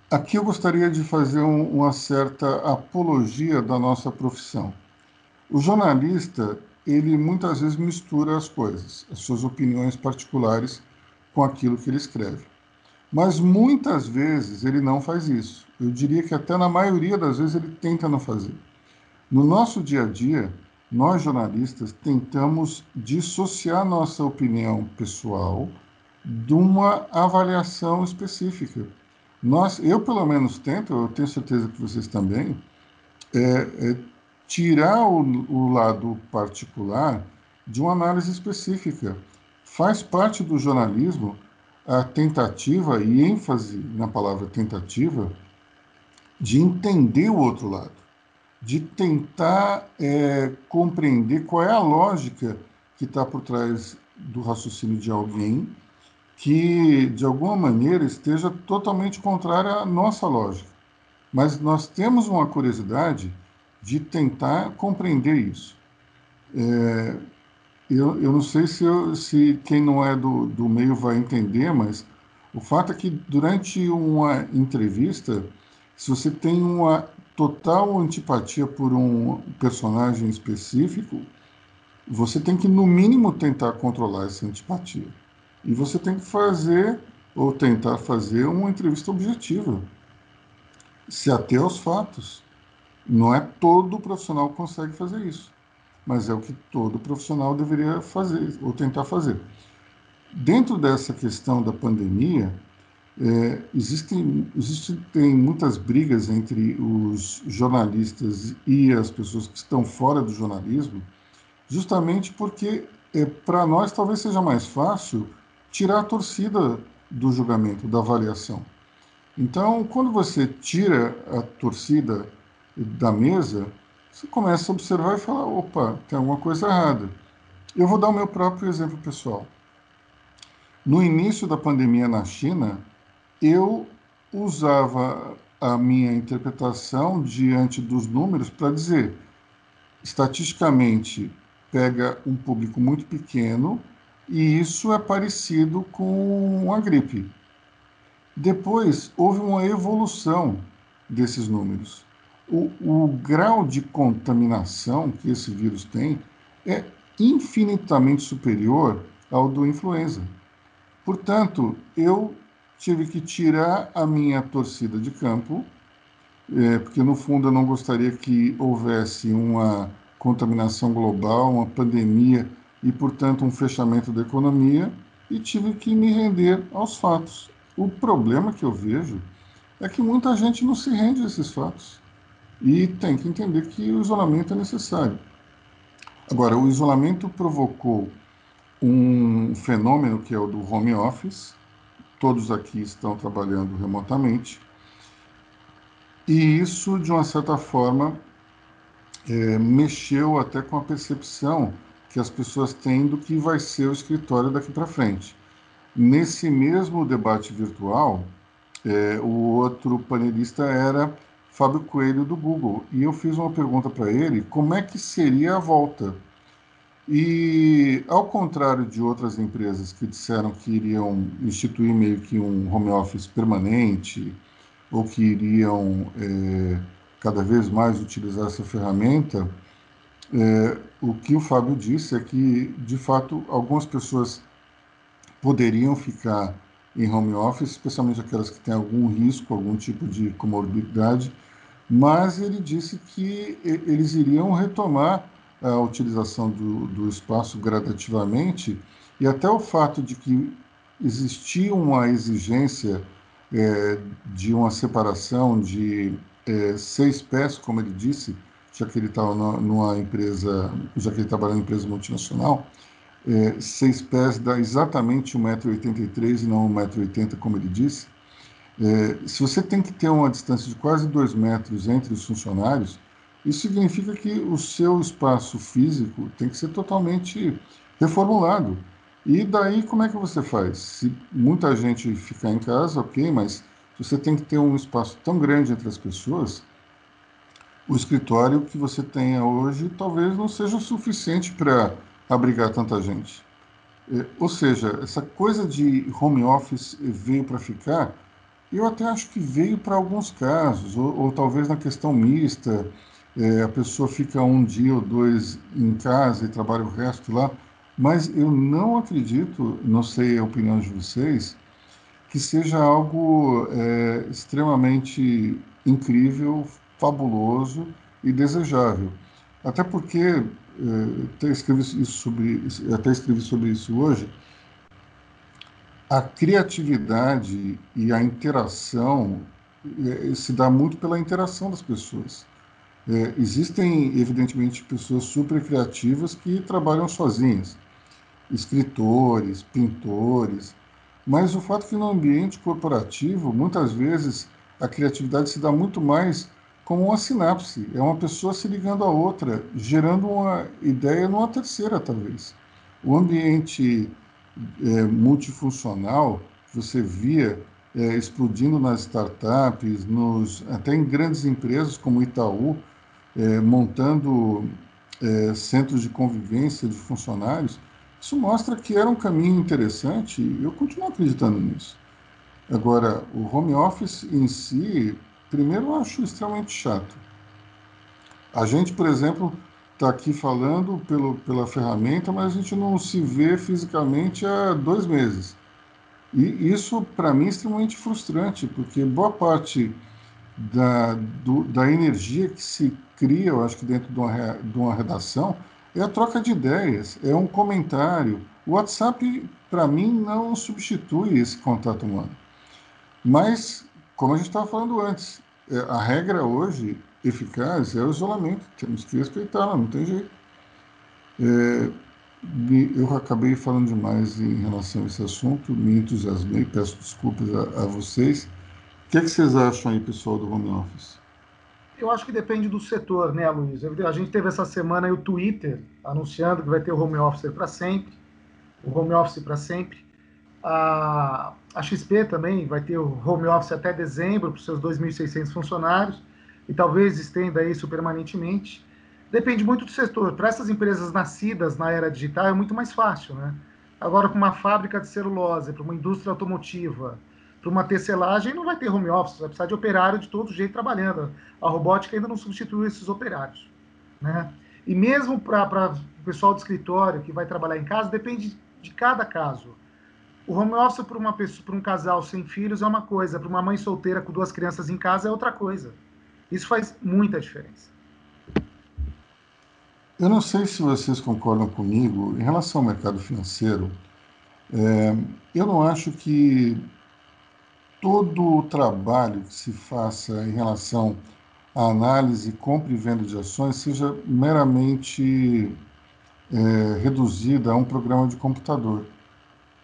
Aqui eu gostaria de fazer um, uma certa apologia da nossa profissão. O jornalista, ele muitas vezes mistura as coisas, as suas opiniões particulares com aquilo que ele escreve. Mas muitas vezes ele não faz isso. Eu diria que até na maioria das vezes ele tenta não fazer. No nosso dia a dia, nós jornalistas tentamos dissociar nossa opinião pessoal de uma avaliação específica. Nós, eu pelo menos tento, eu tenho certeza que vocês também, é, é tirar o, o lado particular de uma análise específica. Faz parte do jornalismo a tentativa e ênfase na palavra tentativa de entender o outro lado, de tentar é, compreender qual é a lógica que está por trás do raciocínio de alguém que, de alguma maneira, esteja totalmente contrária à nossa lógica. Mas nós temos uma curiosidade de tentar compreender isso. É, eu, eu não sei se, eu, se quem não é do, do meio vai entender, mas o fato é que durante uma entrevista, se você tem uma total antipatia por um personagem específico, você tem que, no mínimo, tentar controlar essa antipatia. E você tem que fazer, ou tentar fazer, uma entrevista objetiva. Se até aos fatos. Não é todo profissional que consegue fazer isso mas é o que todo profissional deveria fazer ou tentar fazer. Dentro dessa questão da pandemia, é, existem, existem muitas brigas entre os jornalistas e as pessoas que estão fora do jornalismo, justamente porque é, para nós talvez seja mais fácil tirar a torcida do julgamento, da avaliação. Então, quando você tira a torcida da mesa, você começa a observar e falar: opa, tem alguma coisa errada. Eu vou dar o meu próprio exemplo pessoal. No início da pandemia na China, eu usava a minha interpretação diante dos números para dizer, estatisticamente, pega um público muito pequeno e isso é parecido com a gripe. Depois, houve uma evolução desses números o, o grau de contaminação que esse vírus tem é infinitamente superior ao do influenza. Portanto, eu tive que tirar a minha torcida de campo, é, porque no fundo eu não gostaria que houvesse uma contaminação global, uma pandemia e, portanto, um fechamento da economia e tive que me render aos fatos. O problema que eu vejo é que muita gente não se rende a esses fatos e tem que entender que o isolamento é necessário. Agora, o isolamento provocou um fenômeno que é o do home office. Todos aqui estão trabalhando remotamente. E isso, de uma certa forma, é, mexeu até com a percepção que as pessoas têm do que vai ser o escritório daqui para frente. Nesse mesmo debate virtual, é, o outro panelista era Fábio Coelho do Google e eu fiz uma pergunta para ele: como é que seria a volta? E ao contrário de outras empresas que disseram que iriam instituir meio que um home office permanente ou que iriam é, cada vez mais utilizar essa ferramenta, é, o que o Fábio disse é que, de fato, algumas pessoas poderiam ficar em home office, especialmente aquelas que têm algum risco, algum tipo de comorbidade, mas ele disse que eles iriam retomar a utilização do, do espaço gradativamente e até o fato de que existia uma exigência é, de uma separação de é, seis pés, como ele disse, já que ele estava numa empresa, já que ele trabalha em empresa multinacional, é, seis pés dá exatamente 1,83m e não 1,80m, como ele disse. É, se você tem que ter uma distância de quase 2 metros entre os funcionários, isso significa que o seu espaço físico tem que ser totalmente reformulado. E daí, como é que você faz? Se muita gente ficar em casa, ok, mas você tem que ter um espaço tão grande entre as pessoas, o escritório que você tenha hoje talvez não seja o suficiente para abrigar tanta gente. É, ou seja, essa coisa de home office veio para ficar, eu até acho que veio para alguns casos, ou, ou, talvez na questão mista, é, a pessoa fica um dia ou dois em casa e trabalha o resto lá, mas eu não acredito, não sei a opinião de vocês, que seja algo é, extremamente incrível, fabuloso e desejável. Até porque, é, até, escrevi isso sobre, até escrevi sobre isso hoje, a criatividade e a interação é, se dá muito pela interação das pessoas. É, existem, evidentemente, pessoas super criativas que trabalham sozinhas, escritores, pintores, mas o fato é que no ambiente corporativo, muitas vezes, a criatividade se dá muito mais como uma sinapse, é uma pessoa se ligando à outra, gerando uma ideia numa terceira, talvez. O ambiente é, multifuncional, você via é, explodindo nas startups, nos, até em grandes empresas como Itaú, é, montando é, centros de convivência de funcionários, isso mostra que era um caminho interessante e eu continuo acreditando nisso. Agora, o home office em si, primeiro eu acho extremamente chato. A gente, por exemplo, está aqui falando pelo, pela ferramenta, mas a gente não se vê fisicamente há dois meses. E isso, para mim, é extremamente frustrante, porque boa parte da, do, da energia que se cria, eu acho que dentro de uma, de uma redação, é a troca de ideias, é um comentário. O WhatsApp, para mim, não substitui esse contato humano. Mas, como a gente estava falando antes, é, a regra hoje eficaz é o isolamento. Temos que respeitar, não tem jeito. É, eu acabei falando demais em relação a esse assunto, me entusiasmei, peço desculpas a, a vocês. O que, é que vocês acham aí, pessoal do home office? Eu acho que depende do setor, né, Luiz? A gente teve essa semana o Twitter anunciando que vai ter o home office para sempre, o home office para sempre. A, XP também vai ter o home office até dezembro para os seus 2.600 funcionários e talvez estenda isso permanentemente. Depende muito do setor. Para essas empresas nascidas na era digital é muito mais fácil, né? Agora, para uma fábrica de celulose, para uma indústria automotiva, para uma tecelagem não vai ter home office, vai precisar de operário de todo jeito trabalhando. A robótica ainda não substitui esses operários. Né? E mesmo para o pessoal do escritório que vai trabalhar em casa, depende de cada caso. O home office para uma pessoa, para um casal sem filhos é uma coisa, para uma mãe solteira com duas crianças em casa é outra coisa. Isso faz muita diferença. Eu não sei se vocês concordam comigo em relação ao mercado financeiro. É, eu não acho que todo o trabalho que se faça em relação à análise, compra e venda de ações seja meramente é, reduzida a um programa de computador.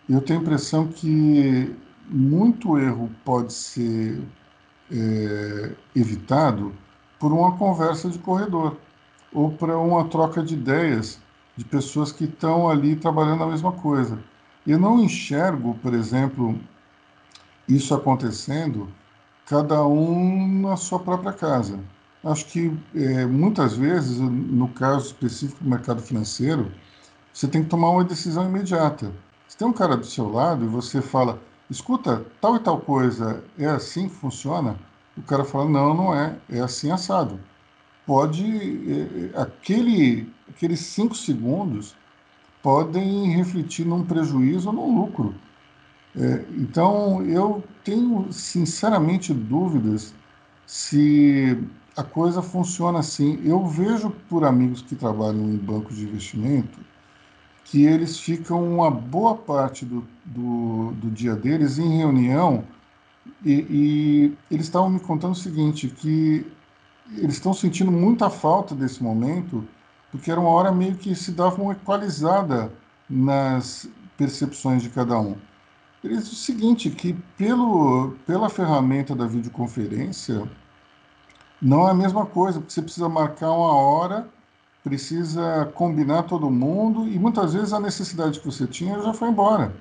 Eu tenho a impressão que muito erro pode ser é, evitado por uma conversa de corredor ou para uma troca de ideias de pessoas que estão ali trabalhando a mesma coisa. Eu não enxergo, por exemplo, isso acontecendo, cada um na sua própria casa. Acho que é, muitas vezes, no caso específico do mercado financeiro, você tem que tomar uma decisão imediata. Se tem um cara do seu lado e você fala, escuta, tal e tal coisa é assim que funciona, o cara fala, não, não é, é assim assado. Pode, é, é aquele, aqueles cinco segundos podem refletir num prejuízo ou num lucro. É, então, eu tenho sinceramente dúvidas se a coisa funciona assim. Eu vejo por amigos que trabalham em bancos de investimento que eles ficam uma boa parte do, do, do dia deles em reunião e, e eles estavam me contando o seguinte, que eles estão sentindo muita falta desse momento, porque era uma hora meio que se dava uma equalizada nas percepções de cada um. Eles dizem o seguinte, que pelo, pela ferramenta da videoconferência, não é a mesma coisa, porque você precisa marcar uma hora, precisa combinar todo mundo, e muitas vezes a necessidade que você tinha já foi embora.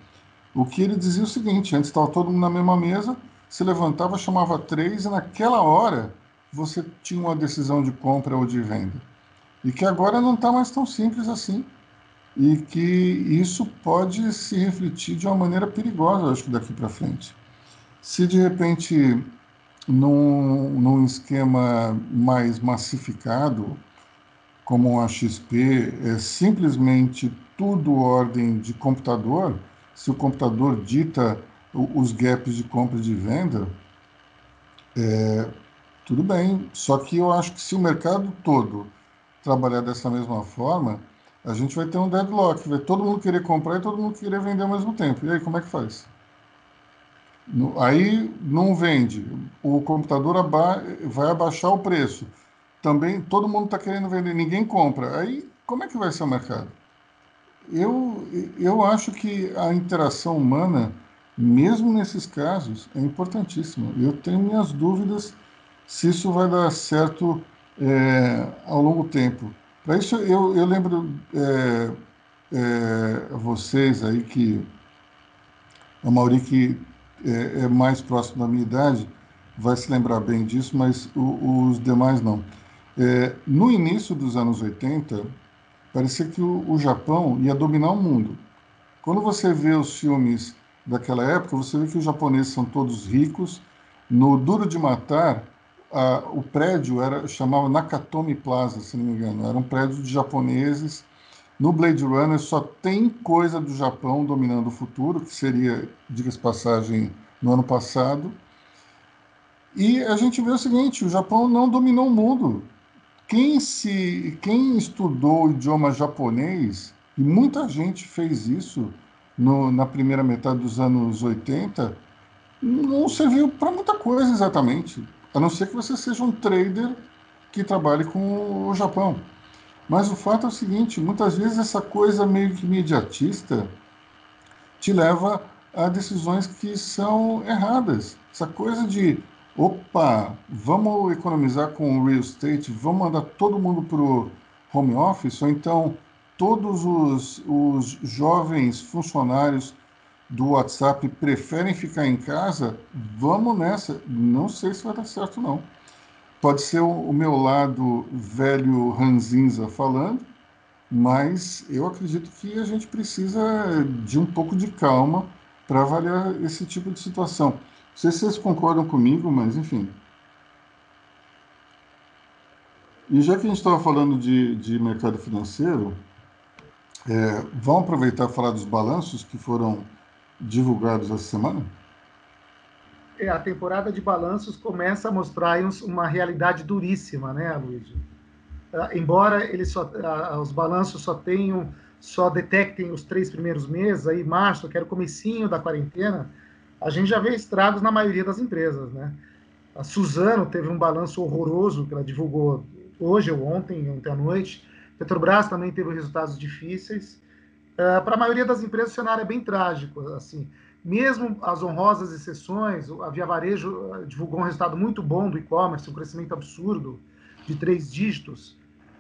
O que ele dizia é o seguinte, antes estava todo mundo na mesma mesa, se levantava, chamava três, e naquela hora você tinha uma decisão de compra ou de venda. E que agora não está mais tão simples assim. E que isso pode se refletir de uma maneira perigosa, acho que daqui para frente. Se de repente, num, num esquema mais massificado, como a XP, é simplesmente tudo ordem de computador, se o computador dita os gaps de compra e de venda, é, tudo bem. Só que eu acho que se o mercado todo trabalhar dessa mesma forma, a gente vai ter um deadlock, vai todo mundo querer comprar e todo mundo querer vender ao mesmo tempo. E aí, como é que faz? Aí não vende, o computador aba vai abaixar o preço. Também todo mundo está querendo vender, ninguém compra. Aí como é que vai ser o mercado? Eu, eu acho que a interação humana, mesmo nesses casos, é importantíssima. Eu tenho minhas dúvidas se isso vai dar certo é, ao longo tempo. Para isso, eu, eu lembro é, é, vocês aí que a Mauri que é, é, mais próximo da minha idade vai se lembrar bem disso, mas o, os demais não. É, no início dos anos 80, parecia que o, o Japão ia dominar o mundo. Quando você vê os filmes daquela época, você vê que os japoneses são todos ricos. No Duro de Matar, o prédio era chamava Nakatomi Plaza, se não me engano. Era um prédio de japoneses. No Blade Runner só tem coisa do Japão dominando o futuro, que seria, diga-se passagem, no ano passado. E a gente vê o seguinte: o Japão não dominou o mundo. Quem, se, quem estudou o idioma japonês, e muita gente fez isso no, na primeira metade dos anos 80, não serviu para muita coisa exatamente a não ser que você seja um trader que trabalhe com o Japão. Mas o fato é o seguinte: muitas vezes essa coisa meio que imediatista te leva a decisões que são erradas. Essa coisa de, opa, vamos economizar com o real estate, vamos mandar todo mundo para o home office, ou então todos os, os jovens funcionários do WhatsApp preferem ficar em casa, vamos nessa. Não sei se vai dar certo, não. Pode ser o, meu lado velho ranzinza falando, mas eu acredito que a gente precisa de um pouco de calma para avaliar esse tipo de situação. Não sei se vocês concordam comigo, mas enfim. E já que a gente estava falando de, de mercado financeiro, é, vamos aproveitar e falar dos balanços que foram divulgados essa semana? É, a temporada de balanços começa a mostrar uma realidade duríssima, né, Luiz? embora eles só, os balanços só tenham, só detectem os três primeiros meses, aí março, que era o comecinho da quarentena, a gente já vê estragos na maioria das empresas, né? A Suzano teve um balanço horroroso que ela divulgou hoje ou ontem, ontem à noite. Petrobras também teve resultados difíceis. Uh, Para a maioria das empresas, o cenário é bem trágico. Assim, mesmo as honrosas exceções, a Via Varejo divulgou um resultado muito bom do e-commerce, um crescimento absurdo de três dígitos.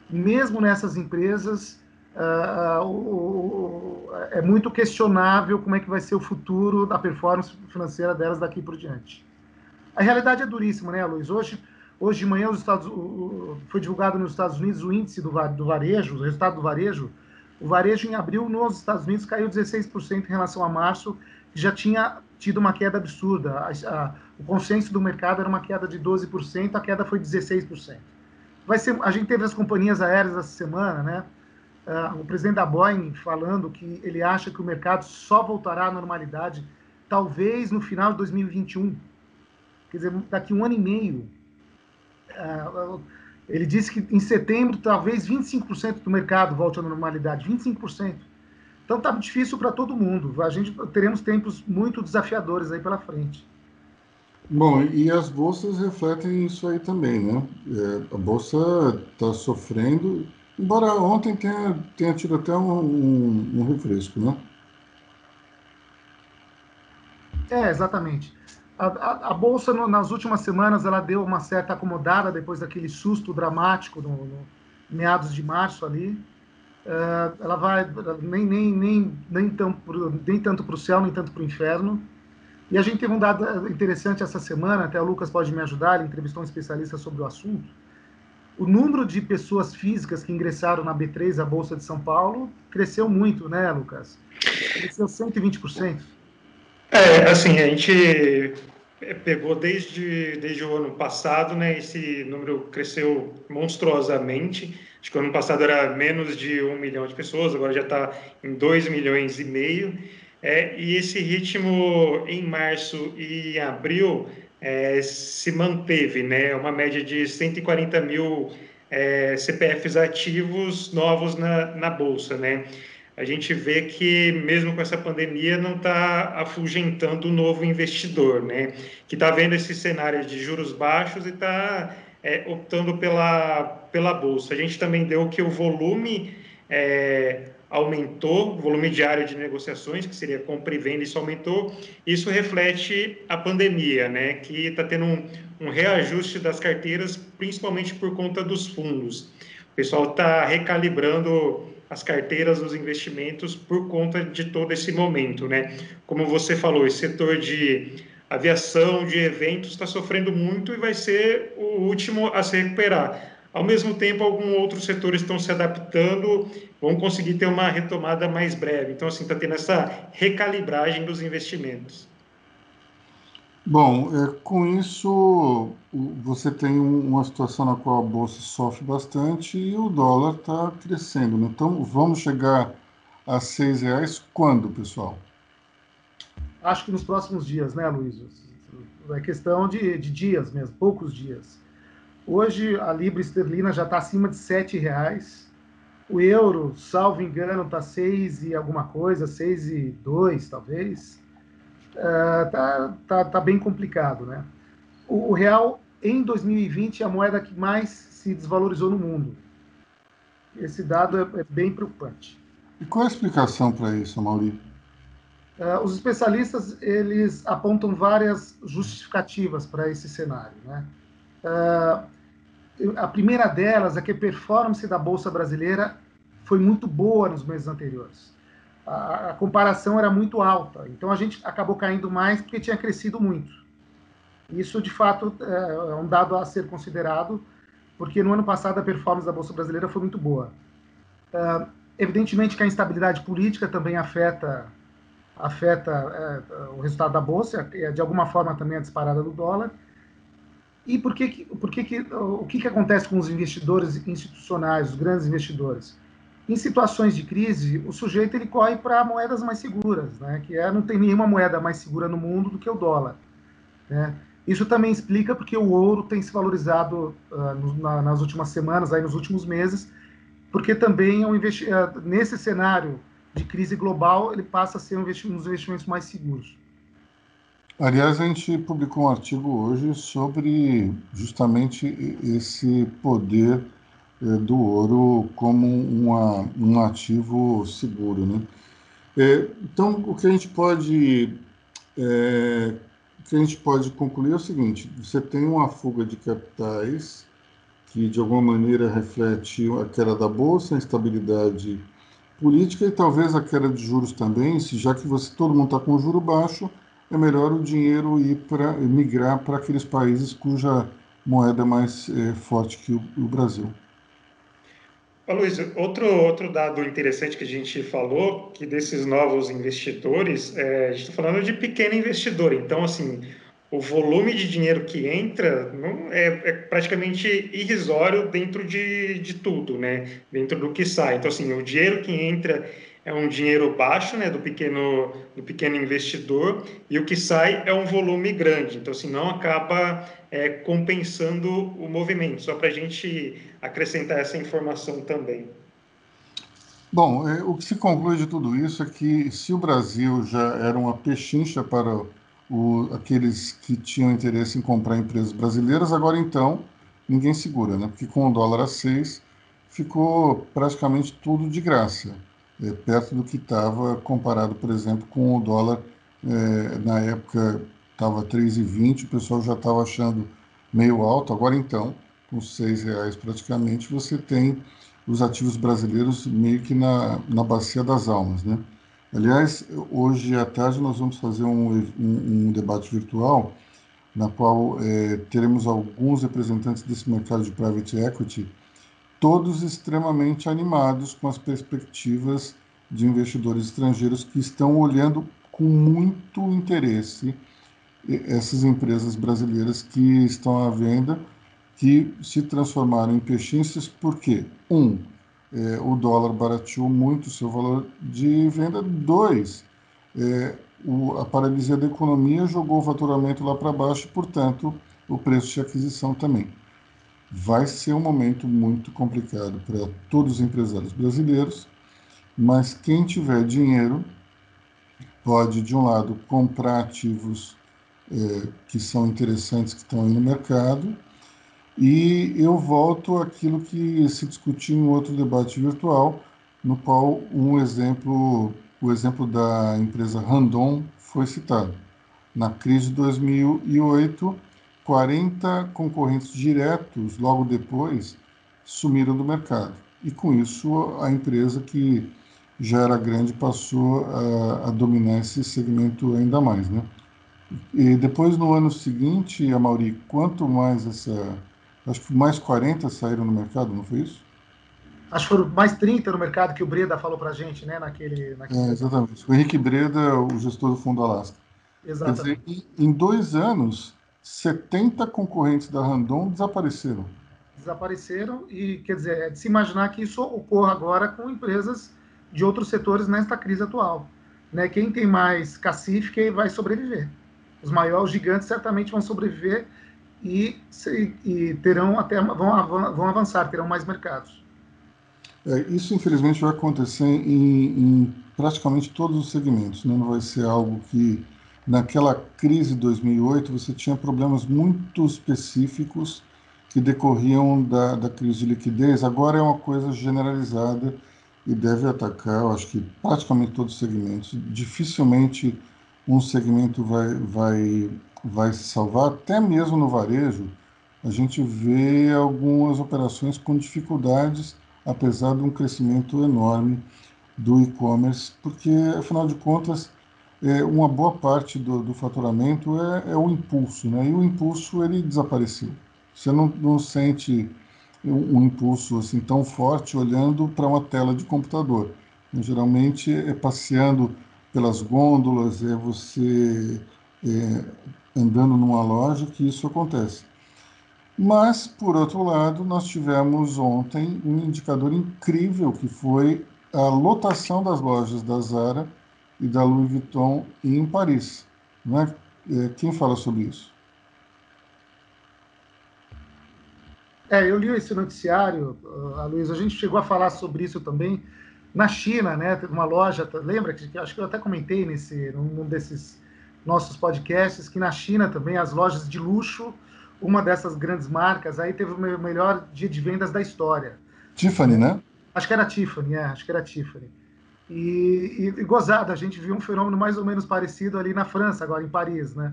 Mesmo nessas empresas, uh, uh, é muito questionável como é que vai ser o futuro da performance financeira delas daqui por diante. A realidade é duríssima, né, Luiz? Hoje, hoje de manhã os Estados, foi divulgado nos Estados Unidos o índice do varejo, o resultado do varejo. O varejo em abril nos Estados Unidos caiu 16% em relação a março, que já tinha tido uma queda absurda. A, a, o consenso do mercado era uma queda de 12%, a queda foi 16%. Vai ser, a gente teve as companhias aéreas essa semana, né? Uh, o presidente da Boeing falando que ele acha que o mercado só voltará à normalidade talvez no final de 2021 quer dizer, daqui um ano e meio. Uh, ele disse que em setembro talvez 25% do mercado volte à normalidade, 25%. Então está difícil para todo mundo. A gente teremos tempos muito desafiadores aí pela frente. Bom, e as bolsas refletem isso aí também, né? É, a bolsa está sofrendo, embora ontem tenha, tenha tido até um, um, um refresco, né? É, exatamente. A, a, bolsa no, nas últimas semanas ela deu uma certa acomodada depois daquele susto dramático no, no meados de março ali. Uh, ela vai nem nem nem nem, tão nem tanto para o céu nem tanto para o inferno. E a gente teve um dado interessante essa semana, até o Lucas pode me ajudar, ele entrevistou um especialista sobre o assunto. O número de pessoas físicas que ingressaram na B3, a Bolsa de São Paulo, cresceu muito, né, Lucas? Cresceu 120%. É, assim, a gente pegou desde, desde o ano passado, né? Esse número cresceu monstruosamente. Acho que o ano passado era menos de um milhão de pessoas, agora já está em dois milhões e meio. É, e esse ritmo em março e abril é, se manteve, né? Uma média de 140 mil é, CPFs ativos novos na, na bolsa, né? A gente vê que, mesmo com essa pandemia, não está afugentando o novo investidor, né? que está vendo esse cenário de juros baixos e está é, optando pela, pela Bolsa. A gente também deu que o volume é, aumentou, o volume diário de negociações, que seria compra e venda, isso aumentou. Isso reflete a pandemia, né? que está tendo um, um reajuste das carteiras, principalmente por conta dos fundos. O pessoal está recalibrando as carteiras dos investimentos por conta de todo esse momento, né? Como você falou, esse setor de aviação, de eventos está sofrendo muito e vai ser o último a se recuperar. Ao mesmo tempo, alguns outros setores estão se adaptando, vão conseguir ter uma retomada mais breve. Então, assim, está tendo essa recalibragem dos investimentos. Bom, é, com isso você tem uma situação na qual a bolsa sofre bastante e o dólar está crescendo. Né? Então vamos chegar a seis reais quando, pessoal? Acho que nos próximos dias, né, Luiz? É questão de, de dias mesmo, poucos dias. Hoje a libra esterlina já está acima de sete reais. O euro, salvo engano, está seis e alguma coisa, seis e dois, talvez uh, tá, tá, tá bem complicado, né? O, o, real em 2020 é a moeda que mais se desvalorizou no mundo. Esse dado é, é bem preocupante. E qual é a explicação para isso, Maurício? Uh, os especialistas eles apontam várias justificativas para esse cenário, né? Uh, a primeira delas é que a performance da bolsa brasileira foi muito boa nos meses anteriores a, comparação era muito alta. Então a gente acabou caindo mais porque tinha crescido muito. Isso, de fato, é, é um dado a ser considerado, porque no ano passado a performance da Bolsa Brasileira foi muito boa. Uh, evidentemente que a instabilidade política também afeta afeta é, o resultado da bolsa, de alguma forma também a disparada do dólar. E por que, por que o que, que acontece com os investidores institucionais, os grandes investidores? Em situações de crise, o sujeito ele corre para moedas mais seguras, né? Que é não tem nenhuma moeda mais segura no mundo do que o dólar, né? Isso também explica porque o ouro tem se valorizado uh, no, na, nas últimas semanas, aí nos últimos meses, porque também é um investi uh, nesse cenário de crise global ele passa a ser um, investi um dos investimentos mais seguros. Aliás, a gente publicou um artigo hoje sobre justamente esse poder do ouro como uma, um ativo seguro, né? É, então, o que a gente pode é, o que a gente pode concluir é o seguinte: você tem uma fuga de capitais que de alguma maneira reflete a queda da bolsa, a instabilidade política e talvez a queda de juros também, se já que você todo mundo está com juro baixo, é melhor o dinheiro ir para migrar para aqueles países cuja moeda é mais é, forte que o, o Brasil. Luiz, outro, outro dado interessante que a gente falou, que desses novos investidores, é, a gente está falando de pequeno investidor, então, assim, o volume de dinheiro que entra não, é, é, praticamente irrisório dentro de, de tudo, né? Dentro do que sai. Então, assim, o dinheiro que entra é um dinheiro baixo, né, do pequeno do pequeno investidor e o que sai é um volume grande. Então, assim, não acaba é, compensando o movimento. Só para a gente acrescentar essa informação também. Bom, é, o que se conclui de tudo isso é que se o Brasil já era uma pechincha para o, aqueles que tinham interesse em comprar empresas brasileiras, agora então ninguém segura, né? Porque com o dólar a seis ficou praticamente tudo de graça é, perto do que estava comparado, por exemplo, com o dólar. É, na época estava 3,20, o pessoal já estava achando meio alto. Agora então, com R$ reais praticamente, você tem os ativos brasileiros meio que na, na bacia das almas, né? Aliás, hoje à tarde nós vamos fazer um, um, um debate virtual na qual é, teremos alguns representantes desse mercado de private equity todos extremamente animados com as perspectivas de investidores estrangeiros que estão olhando com muito interesse essas empresas brasileiras que estão à venda, que se transformaram em pechinças, porque, um, é, o dólar barateou muito o seu valor de venda, dois, é, o, a paralisia da economia jogou o faturamento lá para baixo e, portanto, o preço de aquisição também vai ser um momento muito complicado para todos os empresários brasileiros, mas quem tiver dinheiro pode, de um lado, comprar ativos é, que são interessantes, que estão aí no mercado, e eu volto àquilo que se discutiu em outro debate virtual, no qual um exemplo, o exemplo da empresa Randon foi citado. Na crise de 2008, 40 concorrentes diretos, logo depois, sumiram do mercado. E com isso, a empresa que já era grande passou a, a dominar esse segmento ainda mais. Né? E depois, no ano seguinte, a Mauri, quanto mais essa. Acho que mais 40 saíram no mercado, não foi isso? Acho que foram mais 30 no mercado que o Breda falou para a gente, né? Naquele, naquele... É, exatamente. O Henrique Breda, o gestor do Fundo Alasca. Exatamente. Dizer, em dois anos, 70 concorrentes da Randon desapareceram. Desapareceram e, quer dizer, é de se imaginar que isso ocorra agora com empresas de outros setores nesta crise atual. Né? Quem tem mais cacife que vai sobreviver. Os maiores gigantes certamente vão sobreviver e, e terão até vão, vão avançar, terão mais mercados. É, isso, infelizmente, vai acontecer em, em praticamente todos os segmentos. Né? Não vai ser algo que naquela crise de 2008, você tinha problemas muito específicos que decorriam da, da crise de liquidez. Agora é uma coisa generalizada e deve atacar, eu acho que praticamente todos os segmentos. Dificilmente um segmento vai, vai, vai se salvar, até mesmo no varejo. A gente vê algumas operações com dificuldades, apesar de um crescimento enorme do e-commerce, porque, afinal de contas, é, uma boa parte do, do faturamento é, é, o impulso, né? E o impulso ele desapareceu. Você não, não sente um, um, impulso assim tão forte olhando para uma tela de computador. Geralmente é passeando pelas gôndolas, é você é, andando numa loja que isso acontece. Mas, por outro lado, nós tivemos ontem um indicador incrível que foi a lotação das lojas da Zara e da Louis Vuitton em Paris. Né? Quem fala sobre isso? É, eu li esse noticiário, a Luiz, a gente chegou a falar sobre isso também na China, né? Teve uma loja, lembra que acho que eu até comentei nesse num desses nossos podcasts que na China também as lojas de luxo, uma dessas grandes marcas, aí teve o melhor dia de vendas da história. Tiffany, né? Acho que era Tiffany, é, acho que era Tiffany. E, e, e gozada, a gente viu um fenômeno mais ou menos parecido ali na França, agora em Paris, né?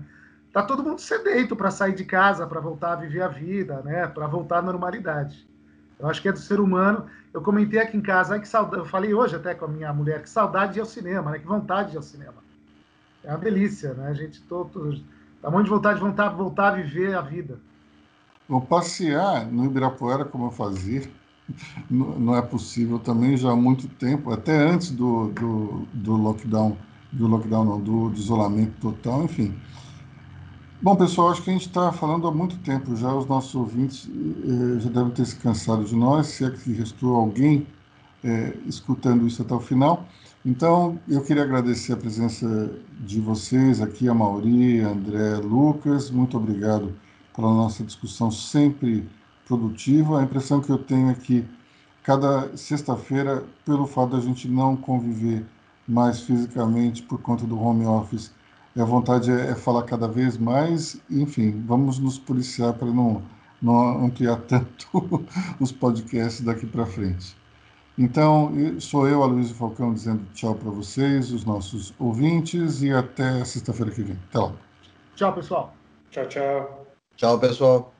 Tá todo mundo sedento para sair de casa, para voltar a viver a vida, né? Para voltar à normalidade. Eu acho que é do ser humano. Eu comentei aqui em casa, que saudade. Eu falei hoje até com a minha mulher, que saudade de ir ao cinema, né? Que vontade de ir ao cinema. É uma delícia, né? A gente todo, tá muito de vontade de voltar, voltar a viver a vida. Vou passear no Ibirapuera como eu fazia não é possível também já há muito tempo, até antes do, do, do lockdown, do lockdown não, do, do, isolamento total, enfim. Bom, pessoal, acho que a gente está falando há muito tempo já, os nossos ouvintes eh, já devem ter se cansado de nós, se é que restou alguém eh, escutando isso até o final. Então, eu queria agradecer a presença de vocês aqui, a Mauri, André, Lucas, muito obrigado pela nossa discussão sempre produtiva. A impressão que eu tenho é que cada sexta-feira, pelo fato da gente não conviver mais fisicamente por conta do home office, a vontade é, é falar cada vez mais. Enfim, vamos nos policiar para não, não ampliar tanto os podcasts daqui para frente. Então, sou eu, Aloysio Falcão, dizendo tchau para vocês, os nossos ouvintes, e até sexta-feira que vem. Até lá. Tchau, pessoal. Tchau, tchau. Tchau, pessoal.